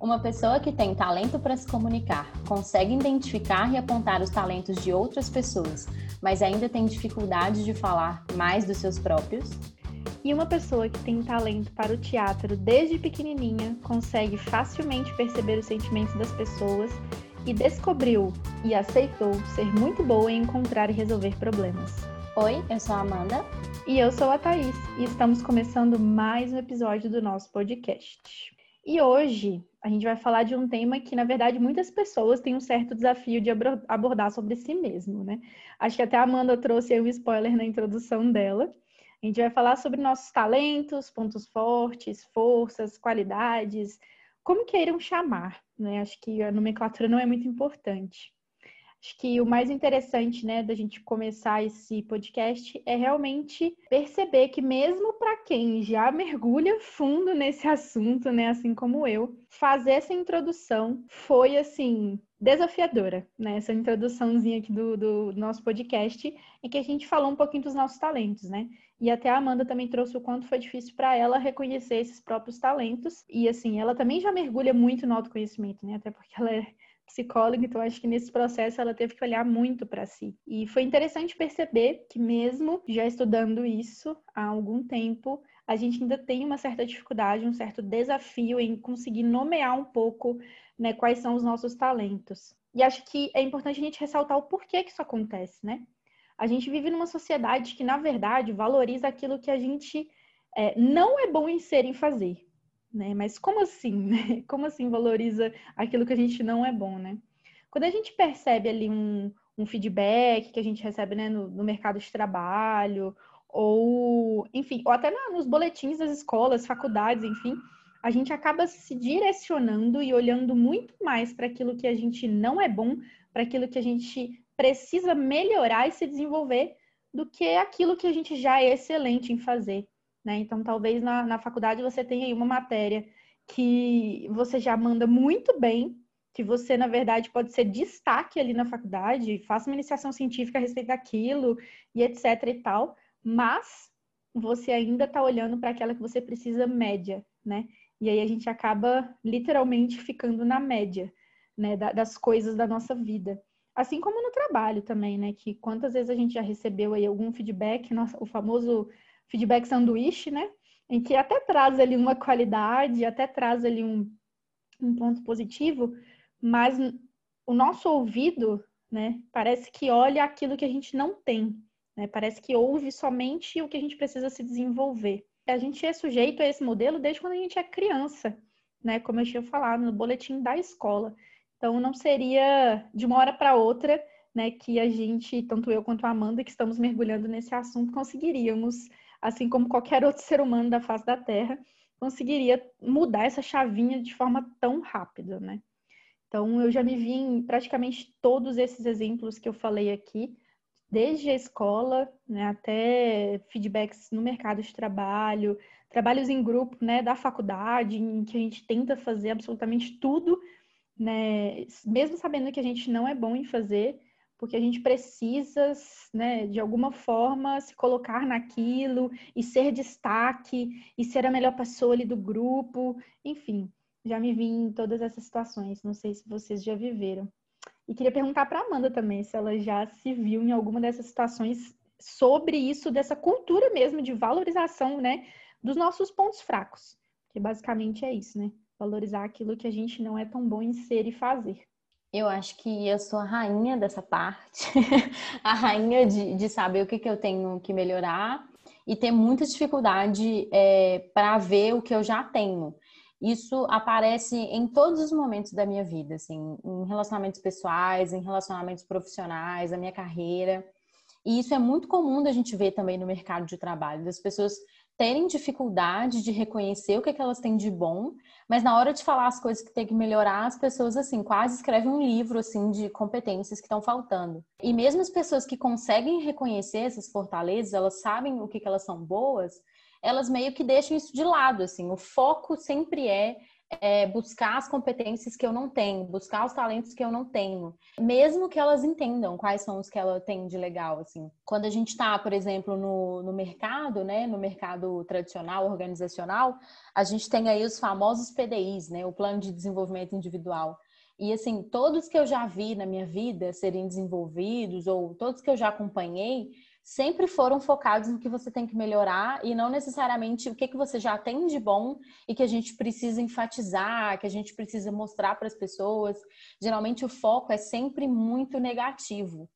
Uma pessoa que tem talento para se comunicar, consegue identificar e apontar os talentos de outras pessoas, mas ainda tem dificuldade de falar mais dos seus próprios? E uma pessoa que tem talento para o teatro desde pequenininha consegue facilmente perceber os sentimentos das pessoas e descobriu e aceitou ser muito boa em encontrar e resolver problemas. Oi, eu sou a Amanda. E eu sou a Thaís, e estamos começando mais um episódio do nosso podcast. E hoje a gente vai falar de um tema que, na verdade, muitas pessoas têm um certo desafio de abordar sobre si mesmo, né? Acho que até a Amanda trouxe aí um spoiler na introdução dela. A gente vai falar sobre nossos talentos, pontos fortes, forças, qualidades, como queiram chamar, né? Acho que a nomenclatura não é muito importante. Acho que o mais interessante, né, da gente começar esse podcast é realmente perceber que mesmo para quem já mergulha fundo nesse assunto, né, assim como eu, fazer essa introdução foi assim desafiadora, né? Essa introduçãozinha aqui do, do nosso podcast, em que a gente falou um pouquinho dos nossos talentos, né? E até a Amanda também trouxe o quanto foi difícil para ela reconhecer esses próprios talentos. E assim, ela também já mergulha muito no autoconhecimento, né? Até porque ela é psicóloga, então acho que nesse processo ela teve que olhar muito para si. E foi interessante perceber que mesmo já estudando isso há algum tempo, a gente ainda tem uma certa dificuldade, um certo desafio em conseguir nomear um pouco né, quais são os nossos talentos. E acho que é importante a gente ressaltar o porquê que isso acontece, né? A gente vive numa sociedade que, na verdade, valoriza aquilo que a gente é, não é bom em ser em fazer né? Mas como assim, né? Como assim valoriza aquilo que a gente não é bom, né? Quando a gente percebe ali um, um feedback que a gente recebe né, no, no, mercado de trabalho, ou, enfim, ou até na, nos boletins das escolas, faculdades, enfim, a gente acaba se direcionando e olhando muito mais para aquilo que a gente não é bom, para aquilo que a gente precisa melhorar e se desenvolver, do que aquilo que a gente já é excelente em fazer. Né? Então, talvez na, na faculdade você tenha aí uma matéria que você já manda muito bem, que você, na verdade, pode ser destaque ali na faculdade, faça uma iniciação científica a respeito daquilo e etc e tal, mas você ainda está olhando para aquela que você precisa média, né? E aí a gente acaba literalmente ficando na média, né, das coisas da nossa vida. Assim como no trabalho também, né? Que quantas vezes a gente já recebeu aí algum feedback, nossa, o famoso feedback sanduíche, né? Em que até traz ali uma qualidade, até traz ali um, um ponto positivo, mas o nosso ouvido, né, parece que olha aquilo que a gente não tem, né? Parece que ouve somente o que a gente precisa se desenvolver. A gente é sujeito a esse modelo desde quando a gente é criança, né? Como eu tinha falado no boletim da escola. Então não seria de uma hora para outra, né, que a gente, tanto eu quanto a Amanda, que estamos mergulhando nesse assunto, conseguiríamos assim como qualquer outro ser humano da face da Terra, conseguiria mudar essa chavinha de forma tão rápida, né? Então, eu já me vi em praticamente todos esses exemplos que eu falei aqui, desde a escola, né, até feedbacks no mercado de trabalho, trabalhos em grupo, né, da faculdade, em que a gente tenta fazer absolutamente tudo, né, mesmo sabendo que a gente não é bom em fazer, porque a gente precisa, né, de alguma forma, se colocar naquilo e ser destaque e ser a melhor pessoa ali do grupo, enfim, já me vi em todas essas situações, não sei se vocês já viveram. E queria perguntar para Amanda também se ela já se viu em alguma dessas situações sobre isso, dessa cultura mesmo de valorização, né, dos nossos pontos fracos, que basicamente é isso, né? Valorizar aquilo que a gente não é tão bom em ser e fazer. Eu acho que eu sou a rainha dessa parte, a rainha de, de saber o que, que eu tenho que melhorar e ter muita dificuldade é, para ver o que eu já tenho. Isso aparece em todos os momentos da minha vida, assim, em relacionamentos pessoais, em relacionamentos profissionais, na minha carreira. E isso é muito comum da gente ver também no mercado de trabalho, das pessoas terem dificuldade de reconhecer o que, é que elas têm de bom, mas na hora de falar as coisas que tem que melhorar, as pessoas assim quase escrevem um livro assim de competências que estão faltando. E mesmo as pessoas que conseguem reconhecer essas fortalezas, elas sabem o que, que elas são boas, elas meio que deixam isso de lado, assim. O foco sempre é é, buscar as competências que eu não tenho, buscar os talentos que eu não tenho, mesmo que elas entendam quais são os que ela tem de legal, assim. Quando a gente está, por exemplo, no, no mercado, né, no mercado tradicional, organizacional, a gente tem aí os famosos PDIs, né, o Plano de Desenvolvimento Individual. E assim, todos que eu já vi na minha vida serem desenvolvidos, ou todos que eu já acompanhei, sempre foram focados no que você tem que melhorar e não necessariamente o que, que você já tem de bom e que a gente precisa enfatizar, que a gente precisa mostrar para as pessoas. Geralmente o foco é sempre muito negativo.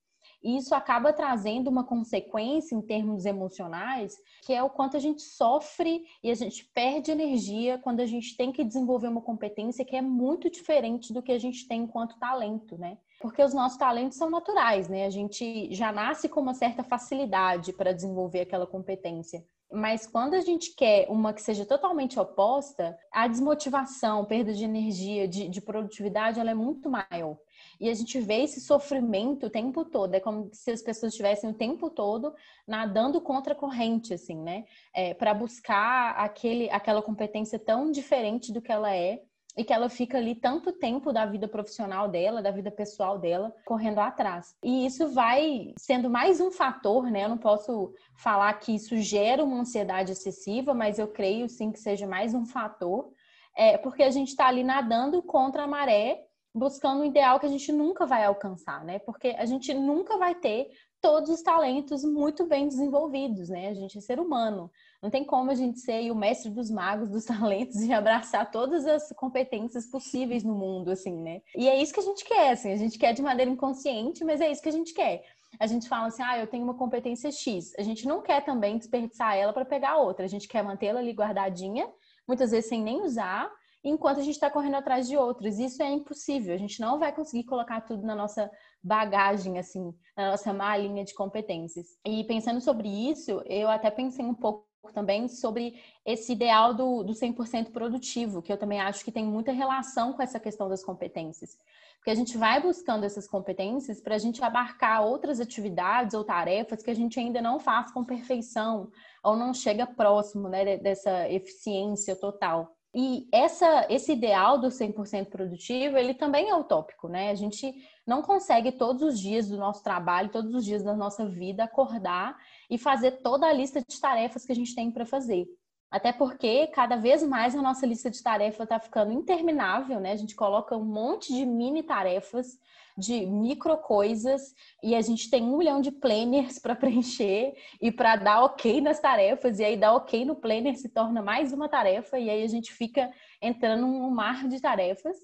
E isso acaba trazendo uma consequência em termos emocionais, que é o quanto a gente sofre e a gente perde energia quando a gente tem que desenvolver uma competência que é muito diferente do que a gente tem enquanto talento, né? Porque os nossos talentos são naturais, né? A gente já nasce com uma certa facilidade para desenvolver aquela competência. Mas quando a gente quer uma que seja totalmente oposta, a desmotivação, perda de energia, de, de produtividade, ela é muito maior. E a gente vê esse sofrimento o tempo todo. É como se as pessoas estivessem o tempo todo nadando contra a corrente, assim, né? É, para buscar aquele, aquela competência tão diferente do que ela é e que ela fica ali tanto tempo da vida profissional dela, da vida pessoal dela, correndo atrás. E isso vai sendo mais um fator, né? Eu não posso falar que isso gera uma ansiedade excessiva, mas eu creio sim que seja mais um fator, é, porque a gente está ali nadando contra a maré buscando um ideal que a gente nunca vai alcançar, né? Porque a gente nunca vai ter todos os talentos muito bem desenvolvidos, né? A gente é ser humano. Não tem como a gente ser o mestre dos magos dos talentos e abraçar todas as competências possíveis no mundo, assim, né? E é isso que a gente quer, assim, a gente quer de maneira inconsciente, mas é isso que a gente quer. A gente fala assim, ah, eu tenho uma competência X. A gente não quer também desperdiçar ela para pegar outra. A gente quer mantê-la ali guardadinha, muitas vezes sem nem usar, enquanto a gente está correndo atrás de outros. Isso é impossível. A gente não vai conseguir colocar tudo na nossa bagagem, assim, na nossa malinha de competências. E pensando sobre isso, eu até pensei um pouco também sobre esse ideal do, do 100% produtivo, que eu também acho que tem muita relação com essa questão das competências. Porque a gente vai buscando essas competências para a gente abarcar outras atividades ou tarefas que a gente ainda não faz com perfeição ou não chega próximo né, dessa eficiência total. E essa, esse ideal do 100% produtivo, ele também é utópico, né? A gente não consegue todos os dias do nosso trabalho, todos os dias da nossa vida, acordar e fazer toda a lista de tarefas que a gente tem para fazer. Até porque cada vez mais a nossa lista de tarefas está ficando interminável, né? A gente coloca um monte de mini tarefas de micro coisas e a gente tem um milhão de planners para preencher e para dar ok nas tarefas, e aí dar ok no planner se torna mais uma tarefa, e aí a gente fica entrando num mar de tarefas.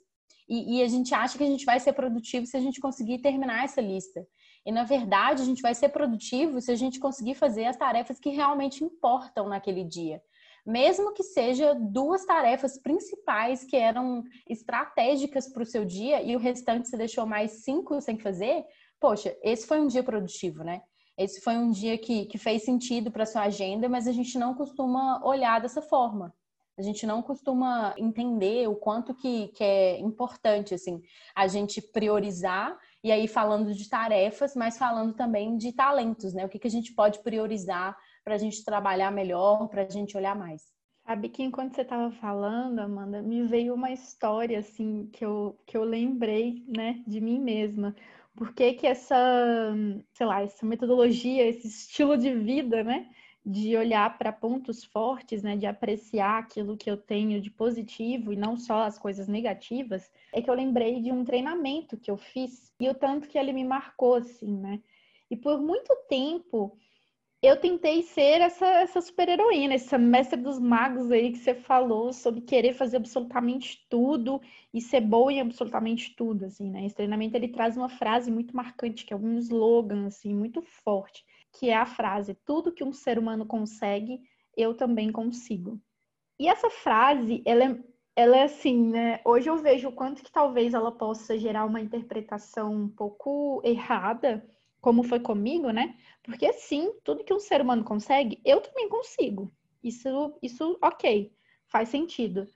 E, e a gente acha que a gente vai ser produtivo se a gente conseguir terminar essa lista. E na verdade, a gente vai ser produtivo se a gente conseguir fazer as tarefas que realmente importam naquele dia mesmo que seja duas tarefas principais que eram estratégicas para o seu dia e o restante você deixou mais cinco sem fazer, poxa, esse foi um dia produtivo, né? Esse foi um dia que, que fez sentido para sua agenda, mas a gente não costuma olhar dessa forma. A gente não costuma entender o quanto que, que é importante, assim, a gente priorizar e aí falando de tarefas, mas falando também de talentos, né? O que, que a gente pode priorizar para a gente trabalhar melhor, para a gente olhar mais. Sabe que enquanto você estava falando, Amanda, me veio uma história assim que eu, que eu lembrei, né, de mim mesma. Por que que essa, sei lá, essa metodologia, esse estilo de vida, né, de olhar para pontos fortes, né, de apreciar aquilo que eu tenho de positivo e não só as coisas negativas, é que eu lembrei de um treinamento que eu fiz e o tanto que ele me marcou assim, né? E por muito tempo eu tentei ser essa, essa super-heroína, essa mestre dos magos aí que você falou sobre querer fazer absolutamente tudo e ser boa em absolutamente tudo, assim, né? Esse treinamento, ele traz uma frase muito marcante, que é um slogan, assim, muito forte, que é a frase, tudo que um ser humano consegue, eu também consigo. E essa frase, ela é, ela é assim, né? Hoje eu vejo o quanto que talvez ela possa gerar uma interpretação um pouco errada, como foi comigo, né? Porque sim, tudo que um ser humano consegue, eu também consigo. Isso, isso ok, faz sentido.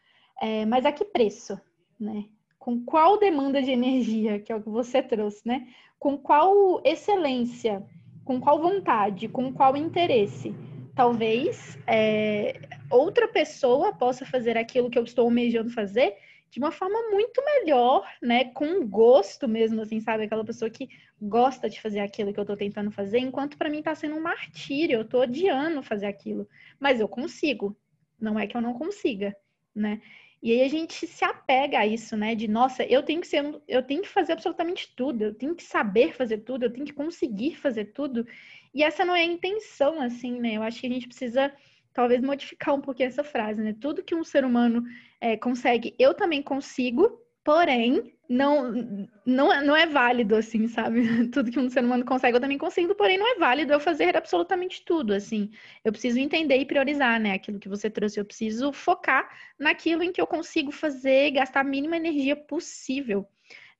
É, mas a que preço, né? Com qual demanda de energia, que é o que você trouxe, né? Com qual excelência, com qual vontade, com qual interesse? Talvez é, outra pessoa possa fazer aquilo que eu estou almejando fazer de uma forma muito melhor, né? Com gosto mesmo, assim, sabe? Aquela pessoa que gosta de fazer aquilo que eu estou tentando fazer, enquanto para mim está sendo um martírio, eu estou odiando fazer aquilo. Mas eu consigo. Não é que eu não consiga, né? E aí a gente se apega a isso, né? De nossa, eu tenho que ser, eu tenho que fazer absolutamente tudo, eu tenho que saber fazer tudo, eu tenho que conseguir fazer tudo. E essa não é a intenção, assim, né? Eu acho que a gente precisa talvez modificar um pouquinho essa frase, né? Tudo que um ser humano é, consegue, eu também consigo, porém, não, não, não é válido, assim, sabe? Tudo que um ser humano consegue, eu também consigo, porém não é válido eu fazer absolutamente tudo, assim. Eu preciso entender e priorizar, né? Aquilo que você trouxe, eu preciso focar naquilo em que eu consigo fazer, gastar a mínima energia possível.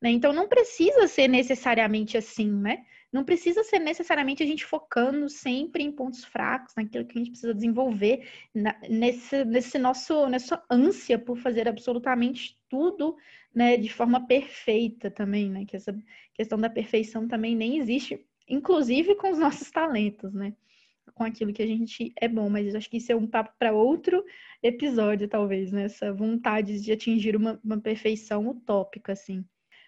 Né? Então, não precisa ser necessariamente assim, né? Não precisa ser necessariamente a gente focando sempre em pontos fracos, naquilo que a gente precisa desenvolver, na, nesse, nesse nosso, nessa ânsia por fazer absolutamente tudo né, de forma perfeita também, né? Que essa questão da perfeição também nem existe, inclusive com os nossos talentos, né? Com aquilo que a gente é bom, mas acho que isso é um papo para outro episódio, talvez, né? Essa vontade de atingir uma, uma perfeição utópica, assim.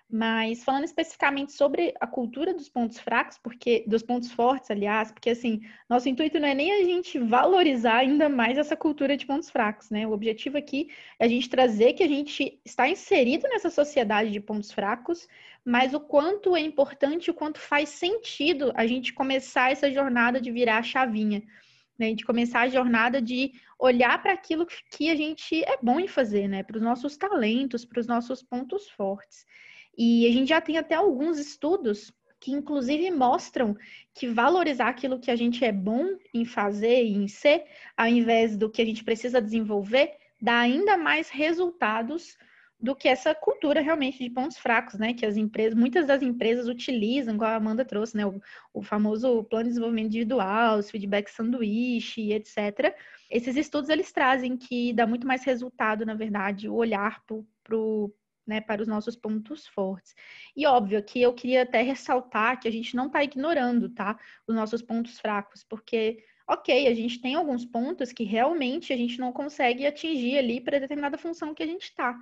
Mas falando especificamente sobre a cultura dos pontos fracos, porque dos pontos fortes, aliás, porque assim, nosso intuito não é nem a gente valorizar ainda mais essa cultura de pontos fracos, né? O objetivo aqui é a gente trazer que a gente está inserido nessa sociedade de pontos fracos, mas o quanto é importante, o quanto faz sentido a gente começar essa jornada de virar a chavinha. Né, de começar a jornada de olhar para aquilo que a gente é bom em fazer, né? Para os nossos talentos, para os nossos pontos fortes. E a gente já tem até alguns estudos que inclusive mostram que valorizar aquilo que a gente é bom em fazer e em ser, ao invés do que a gente precisa desenvolver, dá ainda mais resultados do que essa cultura realmente de pontos fracos, né? Que as empresas, muitas das empresas utilizam, igual a Amanda trouxe, né? O, o famoso plano de desenvolvimento individual, os feedback sanduíche, etc. Esses estudos eles trazem que dá muito mais resultado, na verdade, o olhar para o né, para os nossos pontos fortes. E óbvio que eu queria até ressaltar que a gente não está ignorando, tá, os nossos pontos fracos, porque ok, a gente tem alguns pontos que realmente a gente não consegue atingir ali para determinada função que a gente está.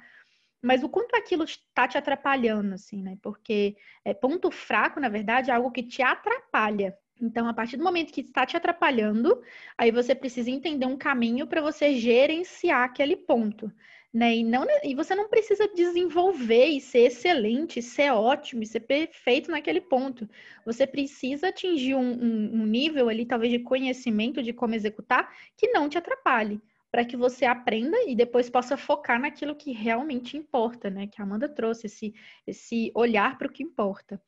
Mas o quanto aquilo está te atrapalhando, assim, né? Porque é, ponto fraco, na verdade, é algo que te atrapalha. Então, a partir do momento que está te atrapalhando, aí você precisa entender um caminho para você gerenciar aquele ponto né? E, não, e você não precisa desenvolver e ser excelente, ser ótimo, e ser perfeito naquele ponto. Você precisa atingir um, um, um nível ali, talvez, de conhecimento de como executar, que não te atrapalhe, para que você aprenda e depois possa focar naquilo que realmente importa, né? Que a Amanda trouxe, esse, esse olhar para o que importa.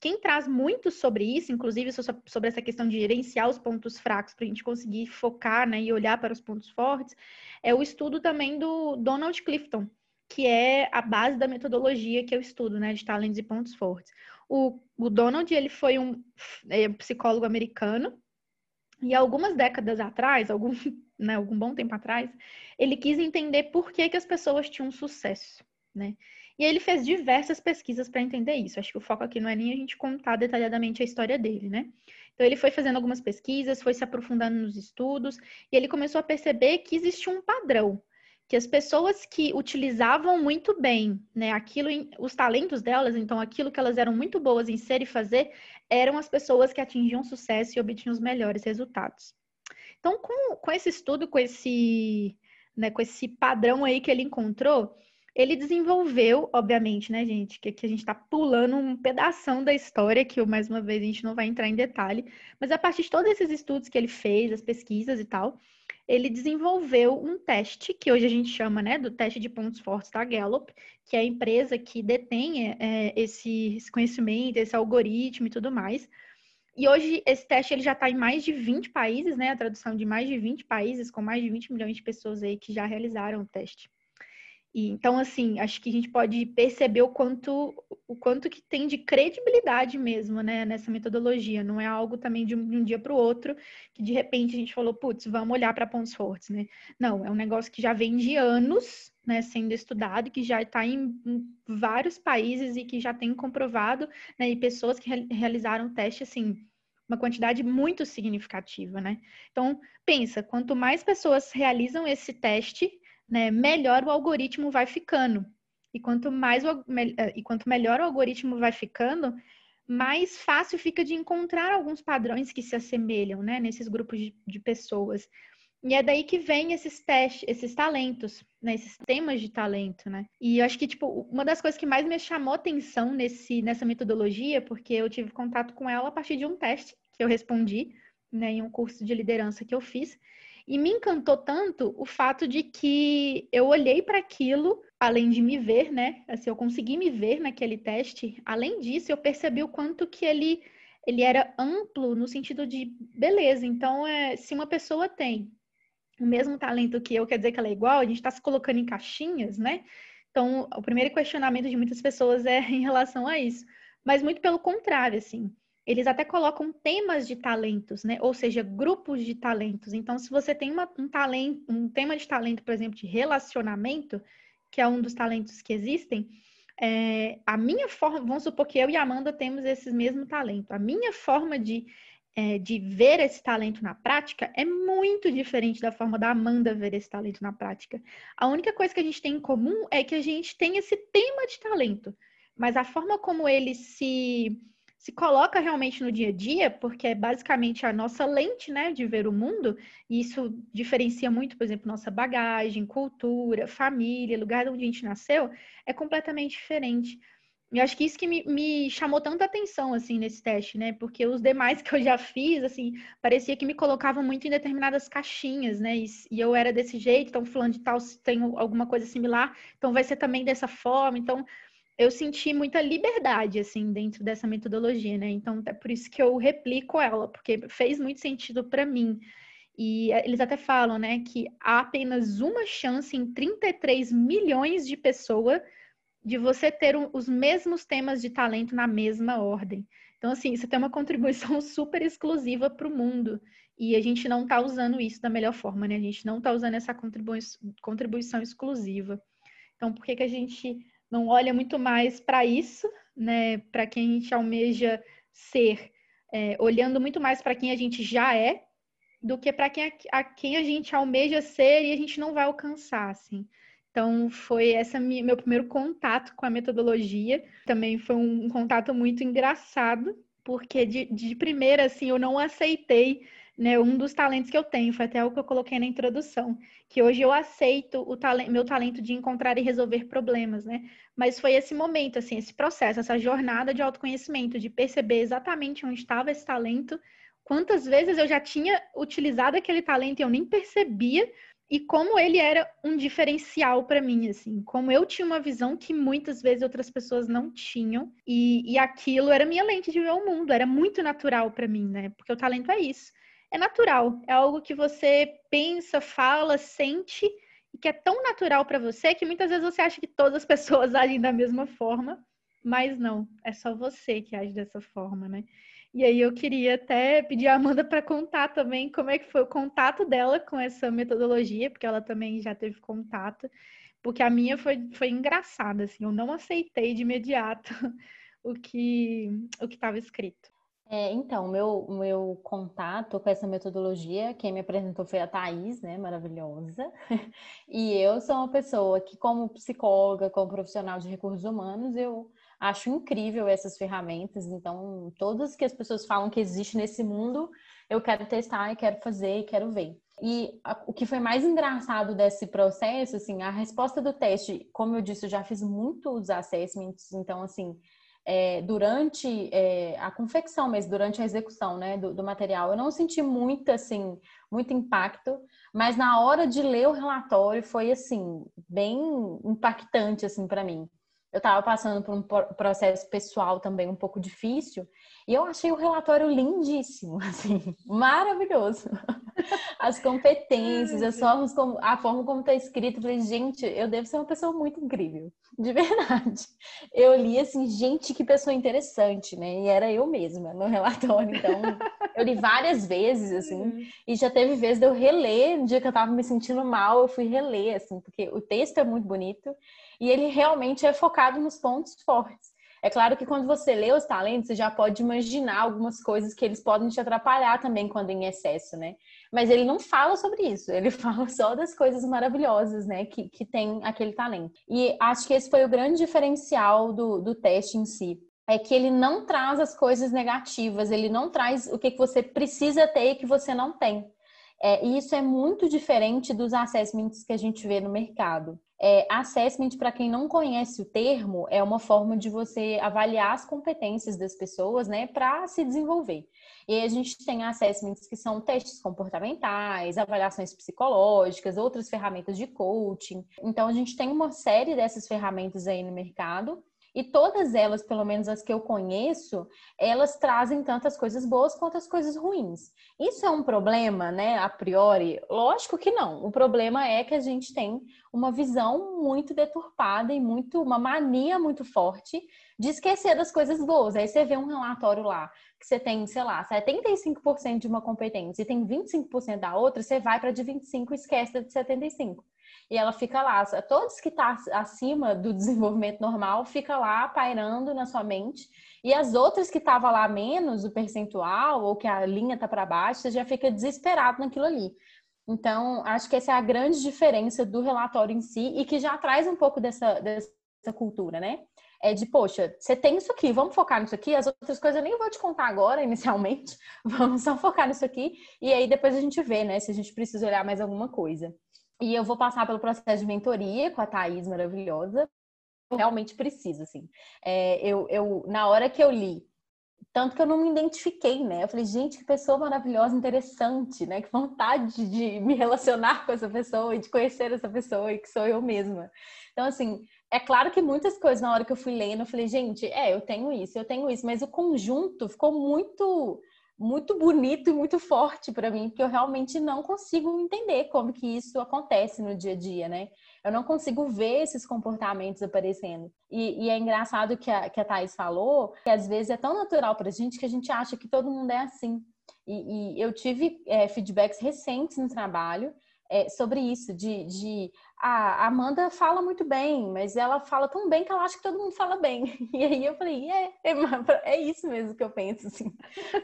Quem traz muito sobre isso, inclusive sobre essa questão de gerenciar os pontos fracos para a gente conseguir focar né, e olhar para os pontos fortes, é o estudo também do Donald Clifton, que é a base da metodologia que eu estudo, né, de talentos e pontos fortes. O, o Donald, ele foi um é, psicólogo americano e algumas décadas atrás, algum, né, algum bom tempo atrás, ele quis entender por que, que as pessoas tinham sucesso, né? E ele fez diversas pesquisas para entender isso. Acho que o foco aqui não é nem a gente contar detalhadamente a história dele, né? Então ele foi fazendo algumas pesquisas, foi se aprofundando nos estudos, e ele começou a perceber que existia um padrão, que as pessoas que utilizavam muito bem, né, aquilo, os talentos delas, então aquilo que elas eram muito boas em ser e fazer, eram as pessoas que atingiam sucesso e obtinham os melhores resultados. Então, com, com esse estudo, com esse, né, com esse padrão aí que ele encontrou, ele desenvolveu, obviamente, né, gente, que aqui a gente está pulando um pedaço da história, que mais uma vez a gente não vai entrar em detalhe, mas a partir de todos esses estudos que ele fez, as pesquisas e tal, ele desenvolveu um teste que hoje a gente chama, né, do teste de pontos fortes da Gallup, que é a empresa que detém é, esse, esse conhecimento, esse algoritmo e tudo mais. E hoje esse teste ele já está em mais de 20 países, né? A tradução de mais de 20 países, com mais de 20 milhões de pessoas aí que já realizaram o teste. E, então, assim, acho que a gente pode perceber o quanto, o quanto que tem de credibilidade mesmo, né, nessa metodologia. Não é algo também de um, de um dia para o outro, que de repente a gente falou, putz, vamos olhar para pontos fortes, né? Não, é um negócio que já vem de anos, né, sendo estudado, que já está em, vários países e que já tem comprovado, né, e pessoas que re realizaram teste, assim, uma quantidade muito significativa, né? Então, pensa, quanto mais pessoas realizam esse teste, né, melhor o algoritmo vai ficando. E quanto mais o, eh, e quanto melhor o algoritmo vai ficando, mais fácil fica de encontrar alguns padrões que se assemelham, né, nesses grupos de, de pessoas. E é daí que vem esses testes, esses talentos, né, esses temas de talento, né? E eu acho que tipo uma das coisas que mais me chamou atenção nesse nessa metodologia, porque eu tive contato com ela a partir de um teste que eu respondi, né, em um curso de liderança que eu fiz, e me encantou tanto o fato de que eu olhei para aquilo, além de me ver, né? Assim, eu consegui me ver naquele teste. Além disso, eu percebi o quanto que ele, ele era amplo no sentido de beleza. Então, é, se uma pessoa tem o mesmo talento que eu, quer dizer que ela é igual, a gente está se colocando em caixinhas, né? Então, o primeiro questionamento de muitas pessoas é em relação a isso. Mas muito pelo contrário, assim eles até colocam temas de talentos, né? Ou seja, grupos de talentos. Então, se você tem uma, um talento, um tema de talento, por exemplo, de relacionamento, que é um dos talentos que existem, é, a minha forma, vamos supor que eu e a Amanda temos esse mesmo talento. A minha forma de, é, de ver esse talento na prática é muito diferente da forma da Amanda ver esse talento na prática. A única coisa que a gente tem em comum é que a gente tem esse tema de talento, mas a forma como ele se se coloca realmente no dia a dia, porque é basicamente a nossa lente, né, de ver o mundo, e isso diferencia muito, por exemplo, nossa bagagem, cultura, família, lugar onde a gente nasceu, é completamente diferente. E acho que isso que me, me, chamou tanta atenção, assim, nesse teste, né? Porque os demais que eu já fiz, assim, parecia que me colocavam muito em determinadas caixinhas, né? E, e eu era desse jeito, então fulano de tal tem alguma coisa similar, então vai ser também dessa forma. Então, eu senti muita liberdade, assim, dentro dessa metodologia, né? Então, é por isso que eu replico ela, porque fez muito sentido para mim. E eh, eles até falam, né, que há apenas uma chance em 33 milhões de pessoas de você ter os mesmos temas de talento na mesma ordem. Então, assim, isso tem uma contribuição super exclusiva para o mundo. E a gente não está usando isso da melhor forma, né? A gente não está usando essa contribui contribuição exclusiva. Então, por que, que a gente não olha muito mais para isso, né? Para quem a gente almeja ser, é, olhando muito mais para quem a gente já é, do que para quem, a, a quem a gente almeja ser e a gente não vai alcançar, assim. Então, foi esse meu primeiro contato com a metodologia. Também foi um, um contato muito engraçado, porque de, de primeira, assim, eu não aceitei né, um dos talentos que eu tenho, foi até o que eu coloquei na introdução, que hoje eu aceito o talento, meu talento de encontrar e resolver problemas, né? Mas foi esse momento, assim, esse processo, essa jornada de autoconhecimento, de perceber exatamente onde estava esse talento, quantas vezes eu já tinha utilizado aquele talento e eu nem percebia, e como ele era um diferencial para mim, assim, como eu tinha uma visão que muitas vezes outras pessoas não tinham, e, e aquilo era minha lente de ver o mundo, era muito natural para mim, né? Porque o talento é isso é natural, é algo que você pensa, fala, sente e que é tão natural para você que muitas vezes você acha que todas as pessoas agem da mesma forma, mas não, é só você que age dessa forma, né? E aí eu queria até pedir a Amanda para contar também como é que foi o contato dela com essa metodologia, porque ela também já teve contato, porque a minha foi, foi engraçada, assim, eu não aceitei de imediato o que o que estava escrito. É, então, meu, meu contato com essa metodologia, quem me apresentou foi a Thaís, né, maravilhosa. E eu sou uma pessoa que, como psicóloga, como profissional de recursos humanos, eu acho incrível essas ferramentas. Então, todas que as pessoas falam que existe nesse mundo, eu quero testar e quero fazer e quero ver. E o que foi mais engraçado desse processo, assim, a resposta do teste, como eu disse, eu já fiz muitos assessments, então, assim, é, durante é, a confecção mesmo, durante a execução né, do, do, material, eu não senti muito, assim, muito impacto, mas na hora de ler o relatório foi, assim, bem impactante, assim, para mim. Eu estava passando por um processo pessoal também um pouco difícil e eu achei o relatório lindíssimo, assim, maravilhoso. As competências, as formas como, a forma como está escrito, eu falei, gente, eu devo ser uma pessoa muito incrível, de verdade. Eu li assim, gente, que pessoa interessante, né? E era eu mesma no relatório, então eu li várias vezes, assim, uhum. e já teve vezes de eu reler, no dia que eu estava me sentindo mal, eu fui reler, assim, porque o texto é muito bonito e ele realmente é focado nos pontos fortes. É claro que quando você lê os talentos, você já pode imaginar algumas coisas que eles podem te atrapalhar também quando em excesso, né? Mas ele não fala sobre isso, ele fala só das coisas maravilhosas, né, que, que tem aquele talento. E acho que esse foi o grande diferencial do, do teste em si. É que ele não traz as coisas negativas, ele não traz o que, que você precisa ter e que você não tem. É, e isso é muito diferente dos assessments que a gente vê no mercado. É, assessment, para quem não conhece o termo, é uma forma de você avaliar as competências das pessoas, né, para se desenvolver. E a gente tem assessments que são testes comportamentais, avaliações psicológicas, outras ferramentas de coaching. Então a gente tem uma série dessas ferramentas aí no mercado e todas elas, pelo menos as que eu conheço, elas trazem tantas coisas boas quanto as coisas ruins. Isso é um problema, né, a priori? Lógico que não. O problema é que a gente tem uma visão muito deturpada e muito uma mania muito forte de esquecer das coisas boas. Aí você vê um relatório lá que você tem, sei lá, 75% de uma competência e tem 25% da outra, você vai para de 25 e esquece de 75 e ela fica lá. Todos que estão tá acima do desenvolvimento normal fica lá pairando na sua mente. E as outras que estavam lá menos, o percentual, ou que a linha está para baixo, você já fica desesperado naquilo ali. Então, acho que essa é a grande diferença do relatório em si e que já traz um pouco dessa, dessa cultura, né? É de, poxa, você tem isso aqui, vamos focar nisso aqui, as outras coisas eu nem vou te contar agora, inicialmente, vamos só focar nisso aqui, e aí depois a gente vê, né, se a gente precisa olhar mais alguma coisa. E eu vou passar pelo processo de mentoria com a Thaís maravilhosa. realmente preciso, assim. É, eu, eu, na hora que eu li, tanto que eu não me identifiquei, né? Eu falei, gente, que pessoa maravilhosa, interessante, né? Que vontade de me relacionar com essa pessoa e de conhecer essa pessoa e que sou eu mesma. Então, assim, é claro que muitas coisas na hora que eu fui lendo, eu falei, gente, é, eu tenho isso, eu tenho isso, mas o conjunto ficou muito muito bonito e muito forte para mim, porque eu realmente não consigo entender como que isso acontece no dia a dia, né? Eu não consigo ver esses comportamentos aparecendo. E, e é engraçado que a, que a Thais falou, que às vezes é tão natural para a gente que a gente acha que todo mundo é assim. E, e eu tive é, feedbacks recentes no trabalho é, sobre isso, de, de a Amanda fala muito bem, mas ela fala tão bem que ela acha que todo mundo fala bem. E aí eu falei, é, é, é isso mesmo que eu penso, assim.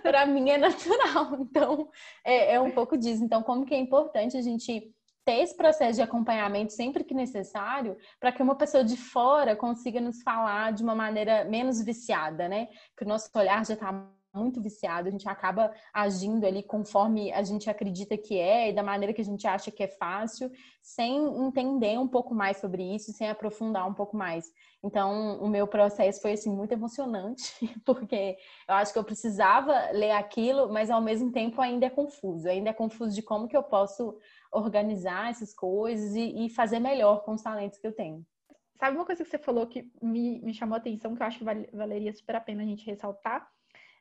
Para mim é natural. Então, é, é um pouco disso. Então, como que é importante a gente ter esse processo de acompanhamento sempre que necessário, para que uma pessoa de fora consiga nos falar de uma maneira menos viciada, né? Que o nosso olhar já está muito viciado, a gente acaba agindo ali conforme a gente acredita que é e da maneira que a gente acha que é fácil, sem entender um pouco mais sobre isso, sem aprofundar um pouco mais. Então, o meu processo foi assim muito emocionante, porque eu acho que eu precisava ler aquilo, mas ao mesmo tempo ainda é confuso, ainda é confuso de como que eu posso organizar essas coisas e, e fazer melhor com os talentos que eu tenho. Sabe uma coisa que você falou que me, me chamou a atenção, que eu acho que valeria super a pena a gente ressaltar?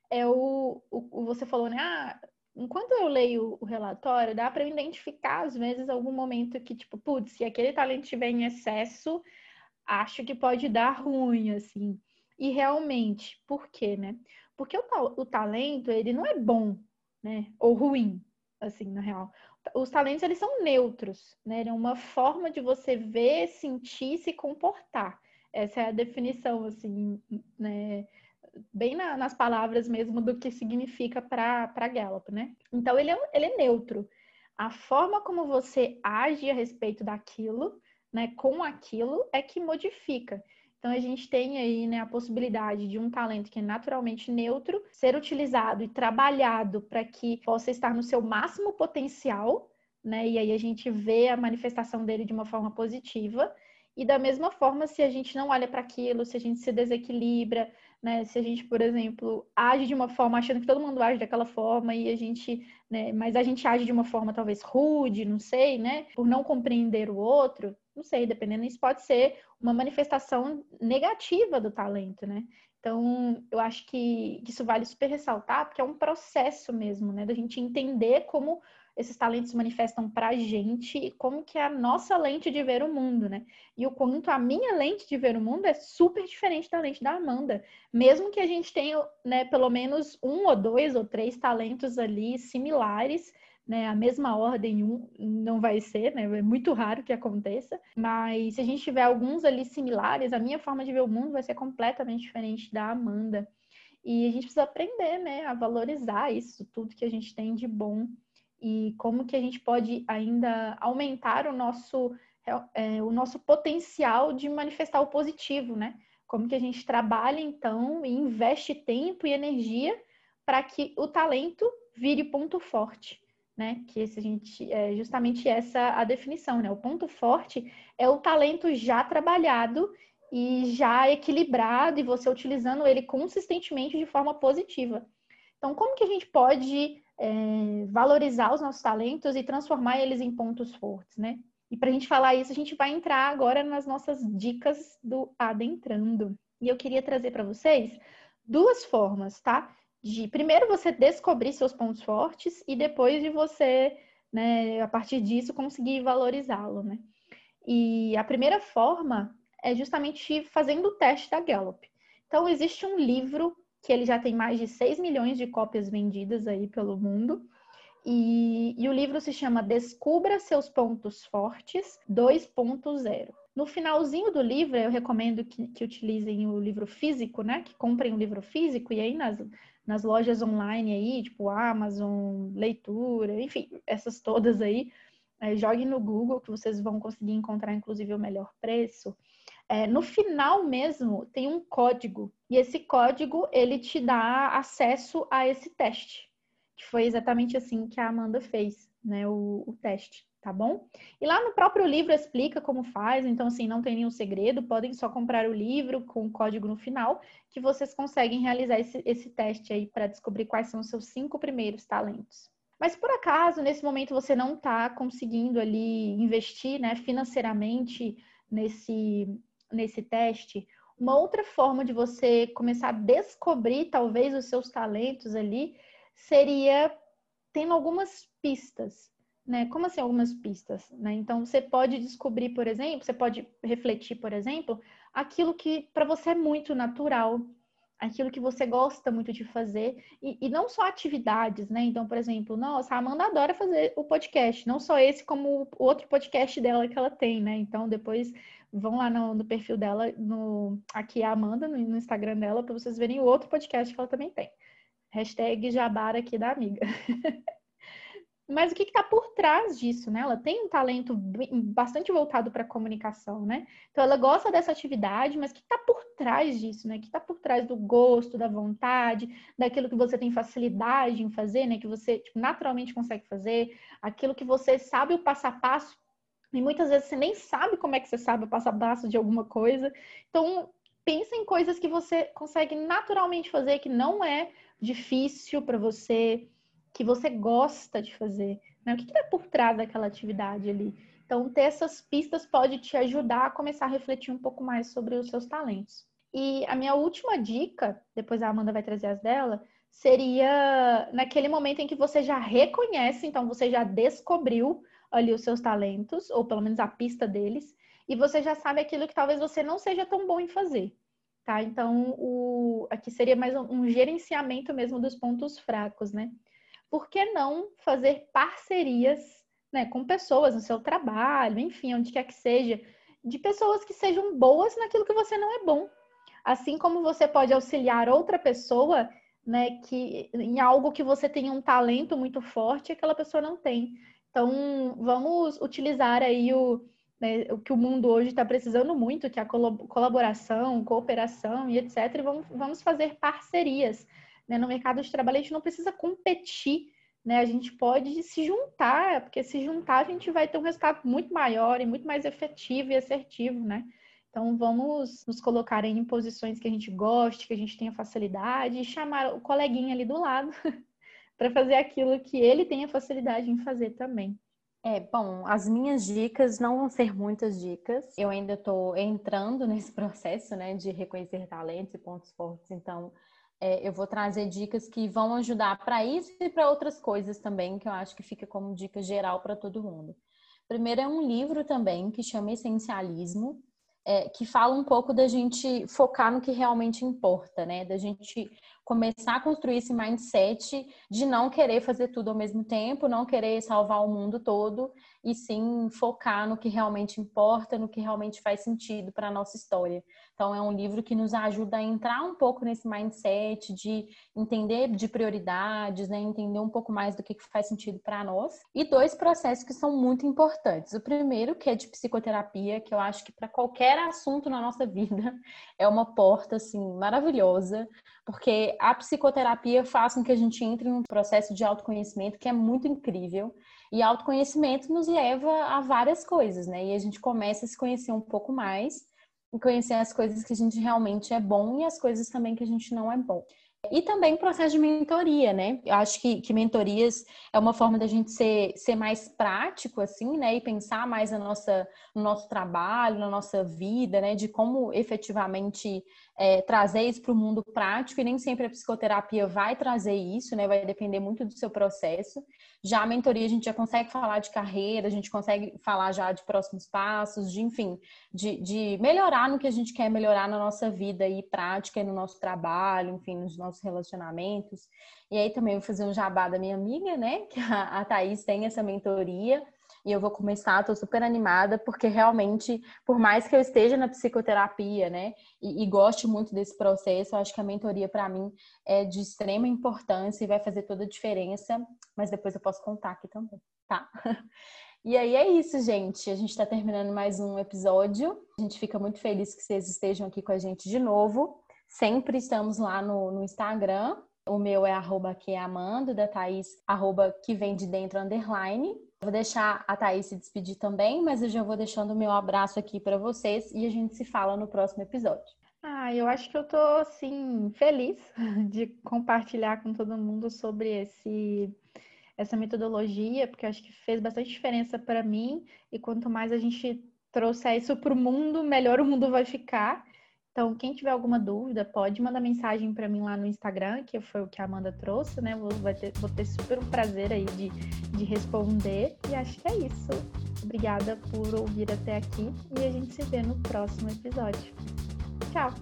É o, o, você falou, né? Ah, enquanto eu leio o relatório, dá para identificar, às vezes, algum momento que, tipo, putz, se aquele talento estiver em excesso, acho que pode dar ruim, assim. E realmente, por quê, né? Porque o, o talento, ele não é bom, né? Ou ruim, assim, na real. Os talentos, eles são neutros, né? É uma forma de você ver, sentir, se comportar. Essa é a definição, assim, né? Bem na, nas palavras mesmo do que significa para Gallup, né? Então ele é, ele é neutro. A forma como você age a respeito daquilo, né, com aquilo, é que modifica. Então a gente tem aí né, a possibilidade de um talento que é naturalmente neutro ser utilizado e trabalhado para que possa estar no seu máximo potencial, né? E aí a gente vê a manifestação dele de uma forma positiva. E da mesma forma, se a gente não olha para aquilo, se a gente se desequilibra, né? Se a gente, por exemplo, age de uma forma achando que todo mundo age daquela forma e a gente, né? Mas a gente age de uma forma talvez rude, não sei, né? Por não compreender o outro, não sei, dependendo, isso pode ser uma manifestação negativa do talento, né? Então, eu acho que isso vale super ressaltar, porque é um processo mesmo, né? Da gente entender como esses talentos manifestam para a gente e como que é a nossa lente de ver o mundo, né? E o quanto a minha lente de ver o mundo é super diferente da lente da Amanda. Mesmo que a gente tenha, né, pelo menos um ou dois ou três talentos ali similares, né, a mesma ordem um não vai ser, né? É muito raro que aconteça. Mas se a gente tiver alguns ali similares, a minha forma de ver o mundo vai ser completamente diferente da Amanda. E a gente precisa aprender, né, a valorizar isso, tudo que a gente tem de bom e como que a gente pode ainda aumentar o nosso é, o nosso potencial de manifestar o positivo, né? Como que a gente trabalha então e investe tempo e energia para que o talento vire ponto forte né? Que esse a gente é justamente essa a definição, né? O ponto forte é o talento já trabalhado e já equilibrado e você utilizando ele consistentemente de forma positiva. Então, como que a gente pode é, valorizar os nossos talentos e transformar eles em pontos fortes, né? E para a gente falar isso, a gente vai entrar agora nas nossas dicas do Adentrando. E eu queria trazer para vocês duas formas, tá? de primeiro você descobrir seus pontos fortes e depois de você, né, a partir disso, conseguir valorizá-lo, né? E a primeira forma é justamente fazendo o teste da Gallup. Então, existe um livro que ele já tem mais de 6 milhões de cópias vendidas aí pelo mundo. E, e o livro se chama Descubra Seus Pontos Fortes 2.0. No finalzinho do livro, eu recomendo que, que, utilizem o livro físico, né? Que comprem um livro físico e aí nas, nas lojas online aí, tipo Amazon, Leitura, enfim, essas todas aí. É, joguem no Google que vocês vão conseguir encontrar, inclusive, o melhor preço. É, no final mesmo tem um código e esse código ele te dá acesso a esse teste, que foi exatamente assim que a Amanda fez, né, o, o teste tá bom? E lá no próprio livro explica como faz, então assim, não tem nenhum segredo, podem só comprar o livro com o código no final, que vocês conseguem realizar esse, esse teste aí para descobrir quais são os seus cinco primeiros talentos. Mas por acaso, nesse momento, você não está conseguindo ali investir né, financeiramente nesse, nesse teste, uma outra forma de você começar a descobrir talvez os seus talentos ali seria tendo algumas pistas né? Como assim algumas pistas, né? Então você pode descobrir, por exemplo, você pode refletir, por exemplo, aquilo que para você é muito natural, aquilo que você gosta muito de fazer e, e, não só atividades, né? Então, por exemplo, nossa, a Amanda adora fazer o podcast, não só esse como o outro podcast dela que ela tem, né? Então, depois vão lá no, no perfil dela, no aqui é a Amanda no, no Instagram dela para vocês verem o outro podcast que ela também tem. Hashtag Jabara aqui da amiga. Mas o que está por trás disso, né? Ela tem um talento bastante voltado para a comunicação, né? Então ela gosta dessa atividade, mas o que está por trás disso, né? O que está por trás do gosto, da vontade, daquilo que você tem facilidade em fazer, né? Que você tipo, naturalmente consegue fazer, aquilo que você sabe o passo a passo, e muitas vezes você nem sabe como é que você sabe o passo a passo de alguma coisa. Então, pensa em coisas que você consegue naturalmente fazer, que não é difícil para você que você gosta de fazer, né? O que está por trás daquela atividade ali? Então, ter essas pistas pode te ajudar a começar a refletir um pouco mais sobre os seus talentos. E a minha última dica, depois a Amanda vai trazer as dela, seria naquele momento em que você já reconhece, então você já descobriu ali os seus talentos, ou pelo menos a pista deles, e você já sabe aquilo que talvez você não seja tão bom em fazer. Tá? Então, o... aqui seria mais um, gerenciamento mesmo dos pontos fracos, né? por que não fazer parcerias né, com pessoas no seu trabalho, enfim, onde quer que seja, de pessoas que sejam boas naquilo que você não é bom. Assim como você pode auxiliar outra pessoa né, que, em algo que você tem um talento muito forte aquela pessoa não tem. Então, vamos utilizar aí o, né, o que o mundo hoje está precisando muito, que é a colaboração, cooperação e etc. E vamos, vamos fazer parcerias né? No mercado de trabalho, a gente não precisa competir, né? A gente pode se juntar, porque se juntar a gente vai ter um resultado muito maior e muito mais efetivo e assertivo, né? Então, vamos nos colocar em posições que a gente goste, que a gente tenha facilidade e chamar o coleguinha ali do lado para fazer aquilo que ele tenha facilidade em fazer também. É, bom, as minhas dicas não vão ser muitas dicas. Eu ainda estou entrando nesse processo, né, de reconhecer talentos e pontos fortes. Então, é, eu vou trazer dicas que vão ajudar para isso e para outras coisas também, que eu acho que fica como dica geral para todo mundo. Primeiro é um livro também que chama Essencialismo, é, que fala um pouco da gente focar no que realmente importa, né? Da gente começar a construir esse mindset de não querer fazer tudo ao mesmo tempo, não querer salvar o mundo todo e sim focar no que realmente importa, no que realmente faz sentido para a nossa história. Então, é um livro que nos ajuda a entrar um pouco nesse mindset de entender de prioridades, né? entender um pouco mais do que faz sentido para nós. E dois processos que são muito importantes. O primeiro, que é de psicoterapia, que eu acho que para qualquer assunto na nossa vida é uma porta assim maravilhosa, porque a psicoterapia faz com que a gente entre em um processo de autoconhecimento que é muito incrível. E autoconhecimento nos leva a várias coisas, né? E a gente começa a se conhecer um pouco mais e conhecer as coisas que a gente realmente é bom e as coisas também que a gente não é bom. E também o processo de mentoria, né? Eu acho que, que mentorias é uma forma da gente ser, ser mais prático, assim, né? E pensar mais na nossa, no nosso trabalho, na nossa vida, né? De como efetivamente é, trazer isso para o mundo prático. E nem sempre a psicoterapia vai trazer isso, né? Vai depender muito do seu processo. Já a mentoria, a gente já consegue falar de carreira, a gente consegue falar já de próximos passos, de, enfim, de, de melhorar no que a gente quer melhorar na nossa vida e prática e no nosso trabalho, enfim, nos nossos relacionamentos. E aí também vou fazer um jabá da minha amiga, né? Que a, a Thaís tem essa mentoria. E eu vou começar, estou super animada, porque realmente, por mais que eu esteja na psicoterapia, né, e, e goste muito desse processo, eu acho que a mentoria para mim é de extrema importância e vai fazer toda a diferença, mas depois eu posso contar aqui também, tá? E aí é isso, gente. A gente está terminando mais um episódio. A gente fica muito feliz que vocês estejam aqui com a gente de novo. Sempre estamos lá no, no Instagram. O meu é arroba que é Amando, da Thaís, arroba que vem de dentro, underline. Vou deixar a Thaís se despedir também, mas eu já vou deixando o meu abraço aqui para vocês e a gente se fala no próximo episódio. Ah, eu acho que eu tô, assim, feliz de compartilhar com todo mundo sobre esse essa metodologia, porque acho que fez bastante diferença para mim e quanto mais a gente trouxer isso para o mundo, melhor o mundo vai ficar. Então, quem tiver alguma dúvida, pode mandar mensagem para mim lá no Instagram, que foi o que a Amanda trouxe, né? Vou, ter, vou ter super um prazer aí de, de responder. E acho que é isso. Obrigada por ouvir até aqui e a gente se vê no próximo episódio. Tchau!